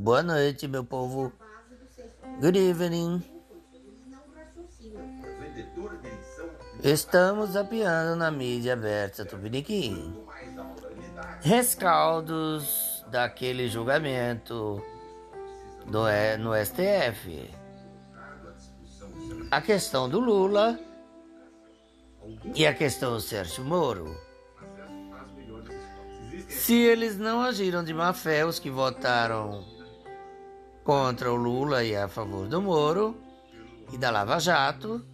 Boa noite, meu povo. Good evening. Estamos apiando na mídia aberta Tupiniquim. Rescaldos daquele julgamento do, no STF. A questão do Lula e a questão do Sérgio Moro. Se eles não agiram de má fé, os que votaram contra o Lula e a favor do Moro e da Lava Jato,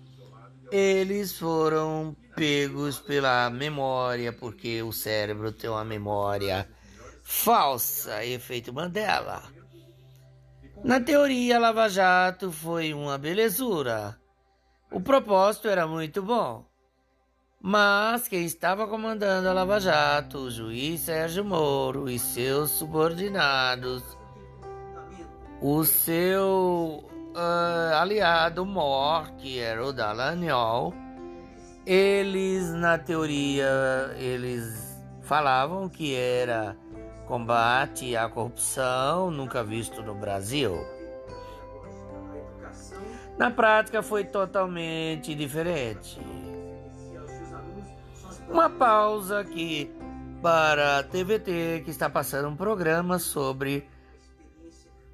eles foram pegos pela memória, porque o cérebro tem uma memória falsa, efeito Mandela. Na teoria, Lava Jato foi uma belezura. O propósito era muito bom. Mas quem estava comandando a Lava Jato, o juiz Sérgio Moro e seus subordinados, o seu uh, aliado Mor, que era o Dallagnol, eles na teoria eles falavam que era combate à corrupção nunca visto no Brasil. Na prática foi totalmente diferente. Uma pausa aqui para a TVT que está passando um programa sobre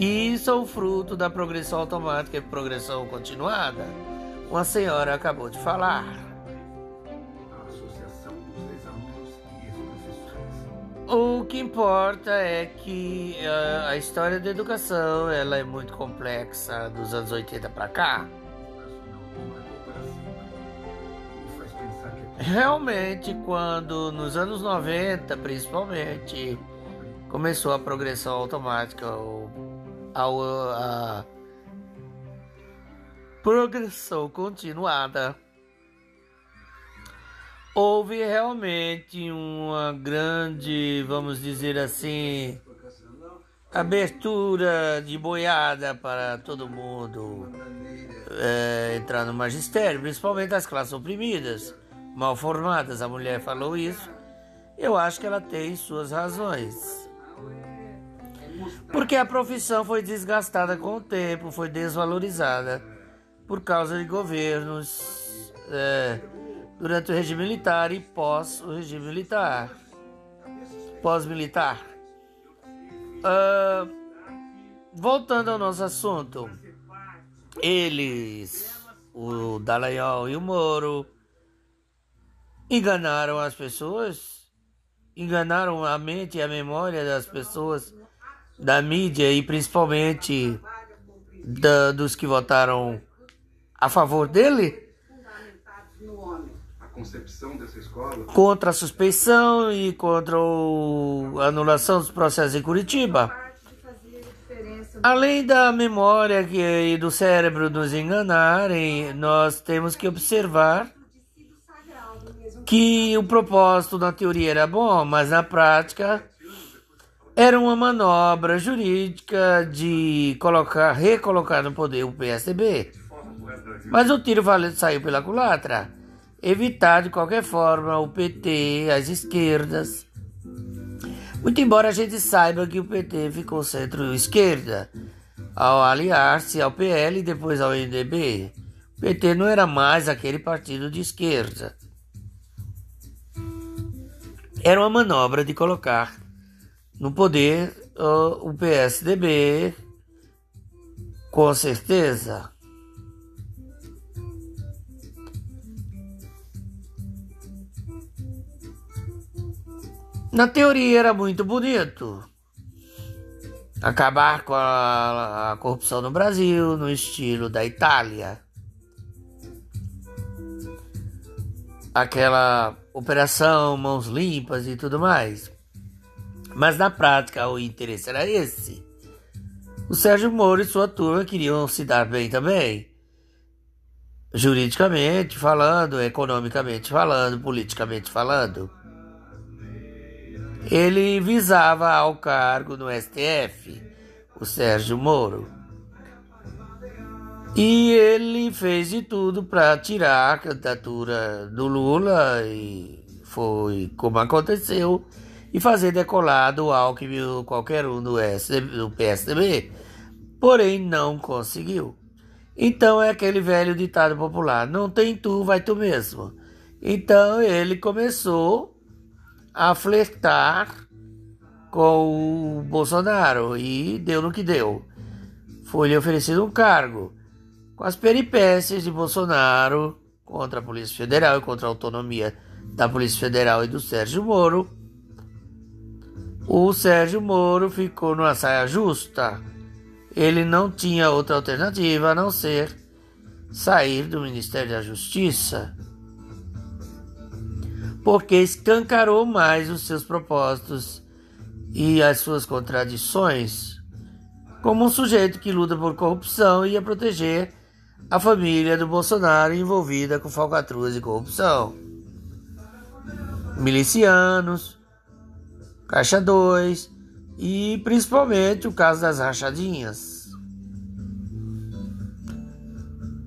que são fruto da progressão automática e progressão continuada. Uma senhora acabou de falar. O que importa é que uh, a história da educação ela é muito complexa dos anos 80 para cá. Realmente, quando nos anos 90, principalmente, começou a progressão automática, a progressão continuada, houve realmente uma grande, vamos dizer assim, abertura de boiada para todo mundo é, entrar no magistério, principalmente as classes oprimidas, mal formadas. A mulher falou isso. Eu acho que ela tem suas razões. Porque a profissão foi desgastada com o tempo, foi desvalorizada por causa de governos é, durante o regime militar e pós o regime militar, pós-militar. Uh, voltando ao nosso assunto, eles, o Dallagnol e o Moro, enganaram as pessoas, enganaram a mente e a memória das pessoas da mídia e principalmente da, dos que votaram a favor dele contra a suspeição e contra a anulação dos processos em Curitiba. Além da memória e do cérebro nos enganarem, nós temos que observar que o propósito na teoria era bom, mas na prática era uma manobra jurídica de colocar, recolocar no poder o PSDB. Mas o tiro valente saiu pela culatra. Evitar de qualquer forma o PT, as esquerdas. Muito embora a gente saiba que o PT ficou centro-esquerda ao aliar-se ao PL e depois ao MDB. O PT não era mais aquele partido de esquerda. Era uma manobra de colocar no poder o PSDB, com certeza. Na teoria era muito bonito. Acabar com a, a, corrupção no Brasil, no estilo da Itália. Aquela operação mãos limpas e tudo mais. Mas na prática o interesse era esse. O Sérgio Moro e sua turma queriam se dar bem também. Juridicamente falando, economicamente falando, politicamente falando. Ele visava ao cargo no STF, o Sérgio Moro. E ele fez de tudo para tirar a candidatura do Lula e foi como aconteceu e fazer decolar do Alckmin ou qualquer um do, do PSDB porém não conseguiu. Então é aquele velho ditado popular: não tem tu, vai tu mesmo. Então ele começou a flertar com o Bolsonaro e deu no que deu. Foi-lhe oferecido um cargo. Com as peripécias de Bolsonaro contra a Polícia Federal e contra a autonomia da Polícia Federal e do Sérgio Moro, o Sérgio Moro ficou numa saia justa ele não tinha outra alternativa a não ser sair do Ministério da Justiça, porque escancarou mais os seus propósitos e as suas contradições, como um sujeito que luta por corrupção e ia proteger a família do Bolsonaro envolvida com falcatruas e corrupção. Milicianos, Caixa 2, e principalmente o caso das rachadinhas.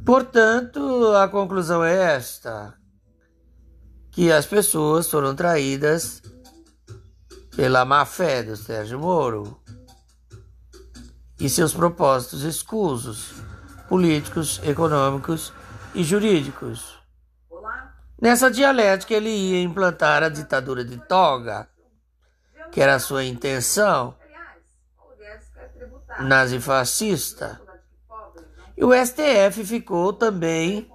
Portanto, a conclusão é esta: que as pessoas foram traídas pela má fé do Sérgio Moro e seus propósitos escusos, políticos, econômicos e jurídicos. Nessa dialética, ele ia implantar a ditadura de toga que era a sua intenção, nazifascista. E o STF ficou também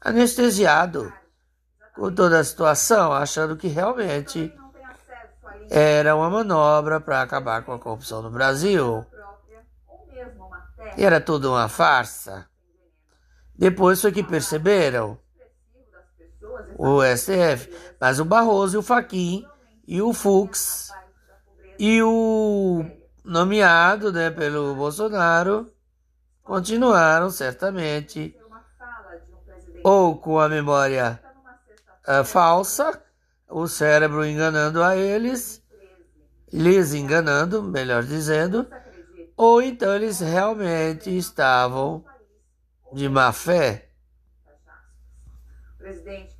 anestesiado com toda a situação, achando que realmente era uma manobra para acabar com a corrupção no Brasil. E era tudo uma farsa. Depois foi que perceberam o STF, mas o Barroso e o Faquin e o Fux e o nomeado né, pelo Bolsonaro continuaram certamente ou com a memória uh, falsa, o cérebro enganando a eles, lhes enganando, melhor dizendo, ou então eles realmente estavam de má fé. Presidente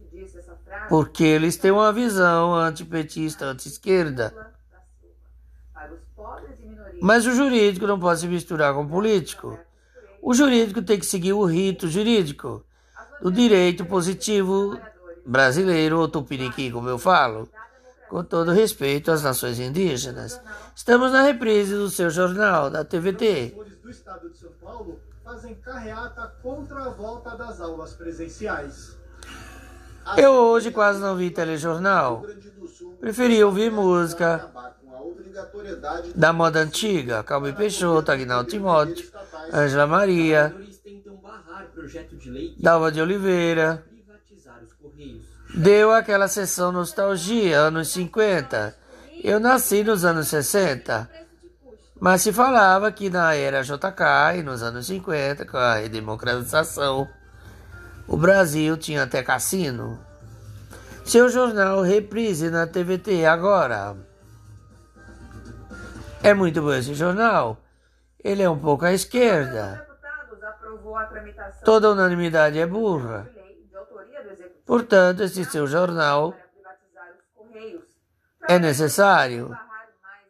porque eles têm uma visão antipetista, anti-esquerda. Mas o jurídico não pode se misturar com o político. O jurídico tem que seguir o rito jurídico do direito positivo brasileiro, ou tupiniquim, como eu falo, com todo respeito às nações indígenas. Estamos na reprise do seu jornal, da TVT. do estado de São Paulo fazem carreata contra a volta das aulas presenciais. Eu hoje quase não vi telejornal. Preferi ouvir música da moda antiga, Calbi Peixoto, Aguinaldo Timóteo, Ângela Maria, Dalva de Oliveira. Deu aquela sessão nostalgia, anos 50. Eu nasci nos anos 60. Mas se falava que na era JK e nos anos 50, com a redemocratização, o Brasil tinha até cassino. Seu jornal reprise na TVT agora. É muito bom esse jornal. Ele é um pouco à esquerda. Toda unanimidade é burra. Portanto, esse seu jornal é necessário.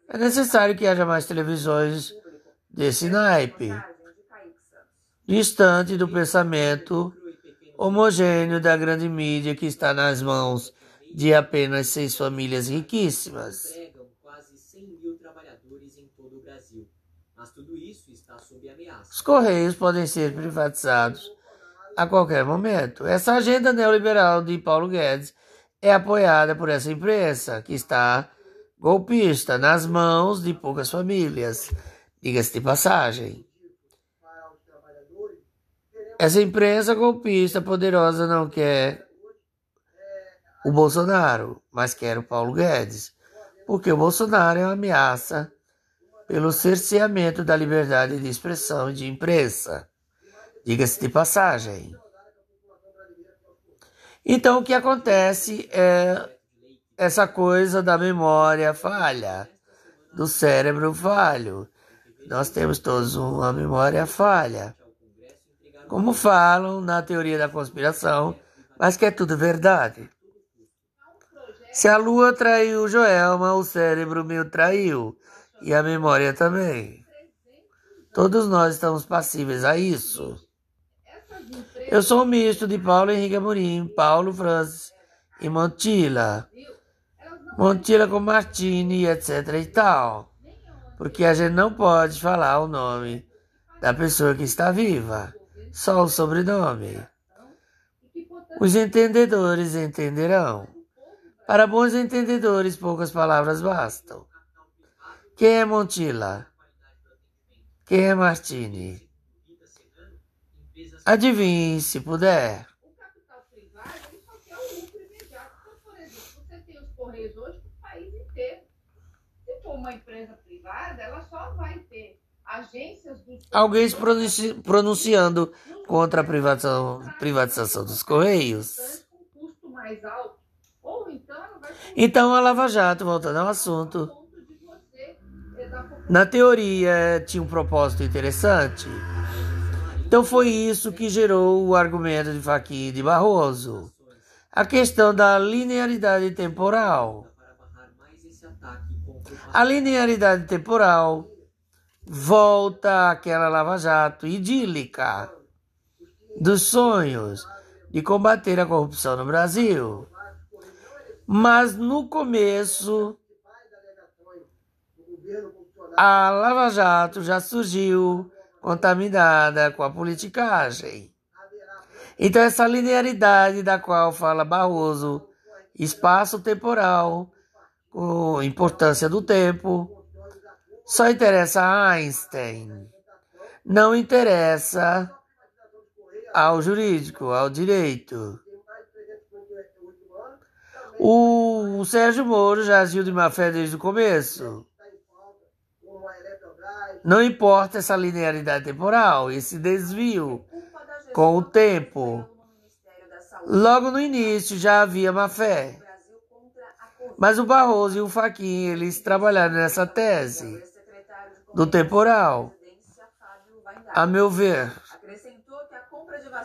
É necessário que haja mais televisões desse naipe, distante do pensamento homogêneo da grande mídia que está nas mãos de apenas seis famílias riquíssimas. Os Correios podem ser privatizados a qualquer momento. Essa agenda neoliberal de Paulo Guedes é apoiada por essa imprensa que está golpista nas mãos de poucas famílias, diga-se de passagem. Essa imprensa golpista poderosa não quer o Bolsonaro, mas quer o Paulo Guedes, porque o Bolsonaro é uma ameaça pelo cerceamento da liberdade de expressão e de imprensa. Diga-se de passagem. Então, o que acontece é essa coisa da memória falha, do cérebro falho. Nós temos todos uma memória falha. Como falam na teoria da conspiração, mas que é tudo verdade. Se a lua traiu Joelma, o cérebro me traiu e a memória também. Todos nós estamos passíveis a isso. Eu sou misto de Paulo Henrique Amorim, Paulo Francis e Montilla. Montilla com Martini, etc e tal. Porque a gente não pode falar o nome da pessoa que está viva, só o sobrenome. Os entendedores entenderão. Para bons entendedores, poucas palavras bastam. Quem é Montilla? Quem é Martini? Adivinhe se puder. Uma empresa privada, ela só vai ter Alguém pronunci pronunciando contra a privatização, privatização dos Correios. Então a Lava Jato, voltando ao assunto. Na teoria tinha um propósito interessante. Então foi isso que gerou o argumento de Fachin de Barroso. A questão da linearidade temporal. A linearidade temporal volta àquela lava-jato idílica dos sonhos de combater a corrupção no Brasil. Mas no começo a Lava Jato já surgiu contaminada com a politicagem. Então, essa linearidade da qual fala Barroso, espaço temporal, com importância do tempo, só interessa a Einstein. Não interessa ao jurídico, ao direito. O Sérgio Moro já agiu de má fé desde o começo. Não importa essa linearidade temporal, esse desvio com o tempo. Logo no início já havia má fé. Mas o Barroso e o Faquin, eles trabalharam nessa tese do temporal. A meu ver,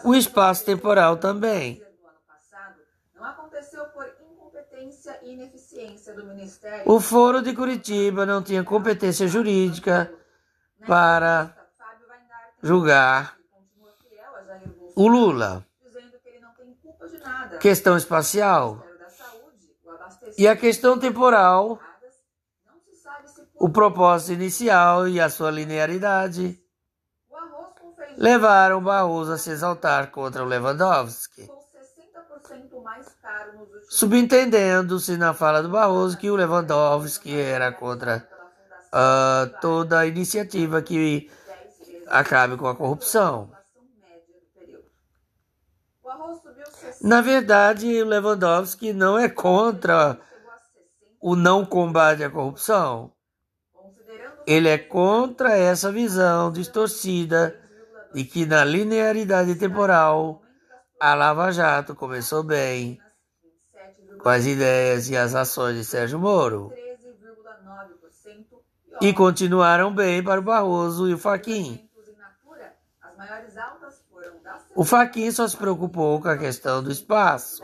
o espaço temporal também. O Foro de Curitiba não tinha competência jurídica para julgar o Lula. Questão espacial. E a questão temporal, o propósito inicial e a sua linearidade levaram Barroso a se exaltar contra o Lewandowski. Subentendendo-se na fala do Barroso que o Lewandowski era contra uh, toda iniciativa que acabe com a corrupção. Na verdade, o Lewandowski não é contra o não combate à corrupção. Ele é contra essa visão distorcida de que na linearidade temporal a Lava Jato começou bem com as ideias e as ações de Sérgio Moro. E continuaram bem para o Barroso e o Faquin. O Faquin só se preocupou com a questão do espaço,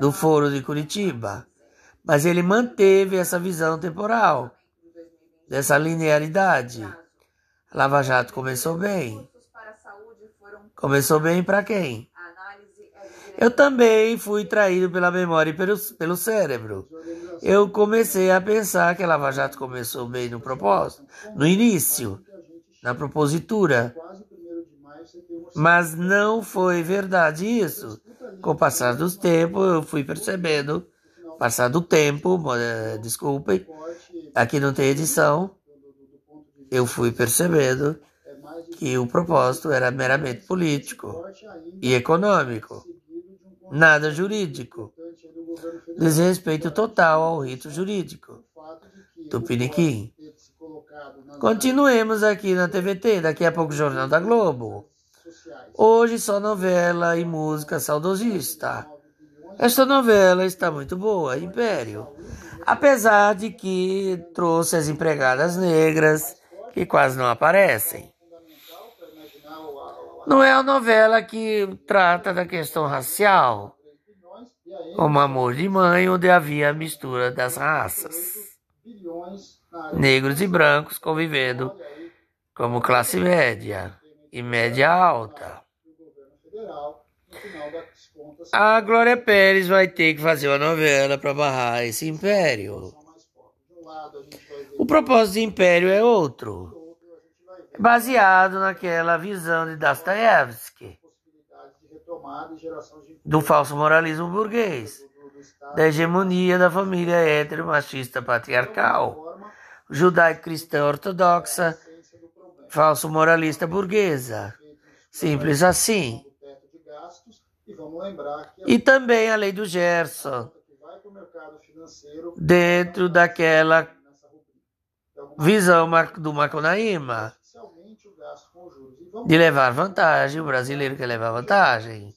do Foro de Curitiba, mas ele manteve essa visão temporal, dessa linearidade. A Lava Jato começou bem. Começou bem para quem? Eu também fui traído pela memória e pelo, pelo cérebro. Eu comecei a pensar que a Lava Jato começou bem no propósito, no início, na propositura. Mas não foi verdade isso. Com o passar dos tempos, eu fui percebendo, passar do tempo, eh, desculpem, aqui não tem edição, eu fui percebendo que o propósito era meramente político e econômico nada jurídico. Desrespeito total ao rito jurídico. Tupiniquim. Continuemos aqui na TVT, daqui a pouco Jornal da Globo. Hoje só novela e música saudosista. Esta novela está muito boa, Império. Apesar de que trouxe as empregadas negras, que quase não aparecem. Não é a novela que trata da questão racial, como Amor de Mãe, onde havia a mistura das raças. Negros e brancos convivendo como classe média e média alta. A Glória Pérez vai ter que fazer uma novela para barrar esse império. O propósito de império é outro, baseado naquela visão de Dostoiévski do falso moralismo burguês, da hegemonia da família heteromachista patriarcal, judaico-cristã ortodoxa, falso moralista burguesa. Simples assim. E também a lei do Gerson, dentro daquela visão do Macunaíma, de levar vantagem, o brasileiro quer levar vantagem.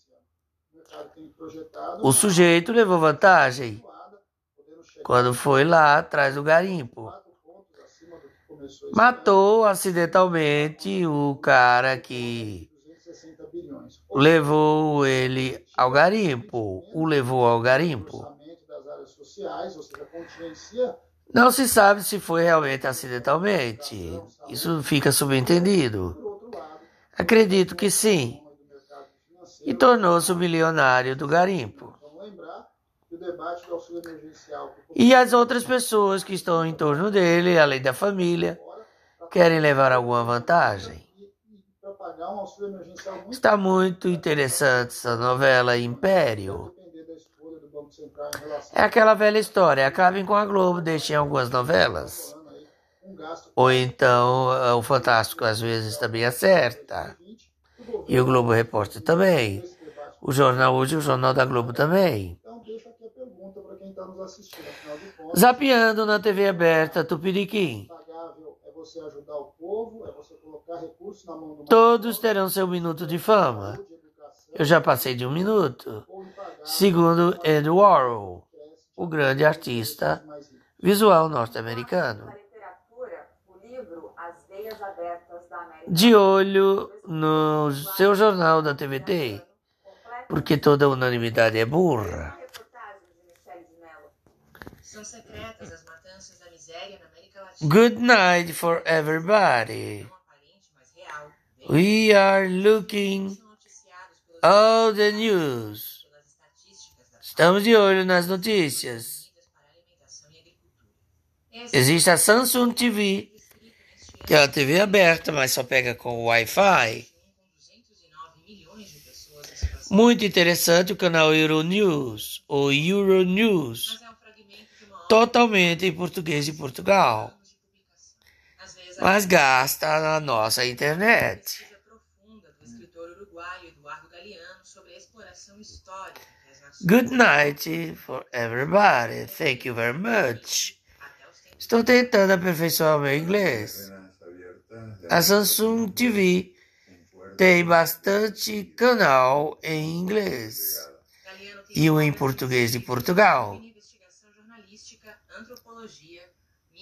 O sujeito levou vantagem. quando foi lá atrás do garimpo. Matou acidentalmente o cara que levou ele ao garimpo, o levou ao garimpo. Não se sabe se foi realmente acidentalmente. Isso fica subentendido. Acredito que sim. E tornou-se o milionário do garimpo. E as outras pessoas que estão em torno dele, além da família, querem levar alguma vantagem. Está muito interessante essa novela Império. É aquela velha história. Acabem com a Globo, deixem algumas novelas. Ou então eh, o Fantástico às vezes também acerta. E o Globo Repórter também. O jornal hoje, o Jornal da Globo também. Zapeando na TV aberta Tupiniquim. Todos terão seu minuto de fama. Eu já passei de um minuto. Segundo Ed Warhol, o grande artista visual norte-americano. De olho no seu jornal da TVT, porque toda unanimidade é burra. Good night for everybody. We are looking all the news. Estamos de olho nas notícias. Existe a Samsung TV, que é uma TV aberta, mas só pega com Wi-Fi. Muito interessante o canal Euronews, ou Euronews, totalmente em português de Portugal mas gasta na nossa internet. Good night for everybody. Thank you very much. Estou tentando aperfeiçoar meu inglês. A Samsung TV tem bastante canal em inglês e um em português de Portugal.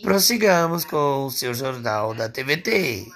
Prossigamos com o seu jornal da TVT.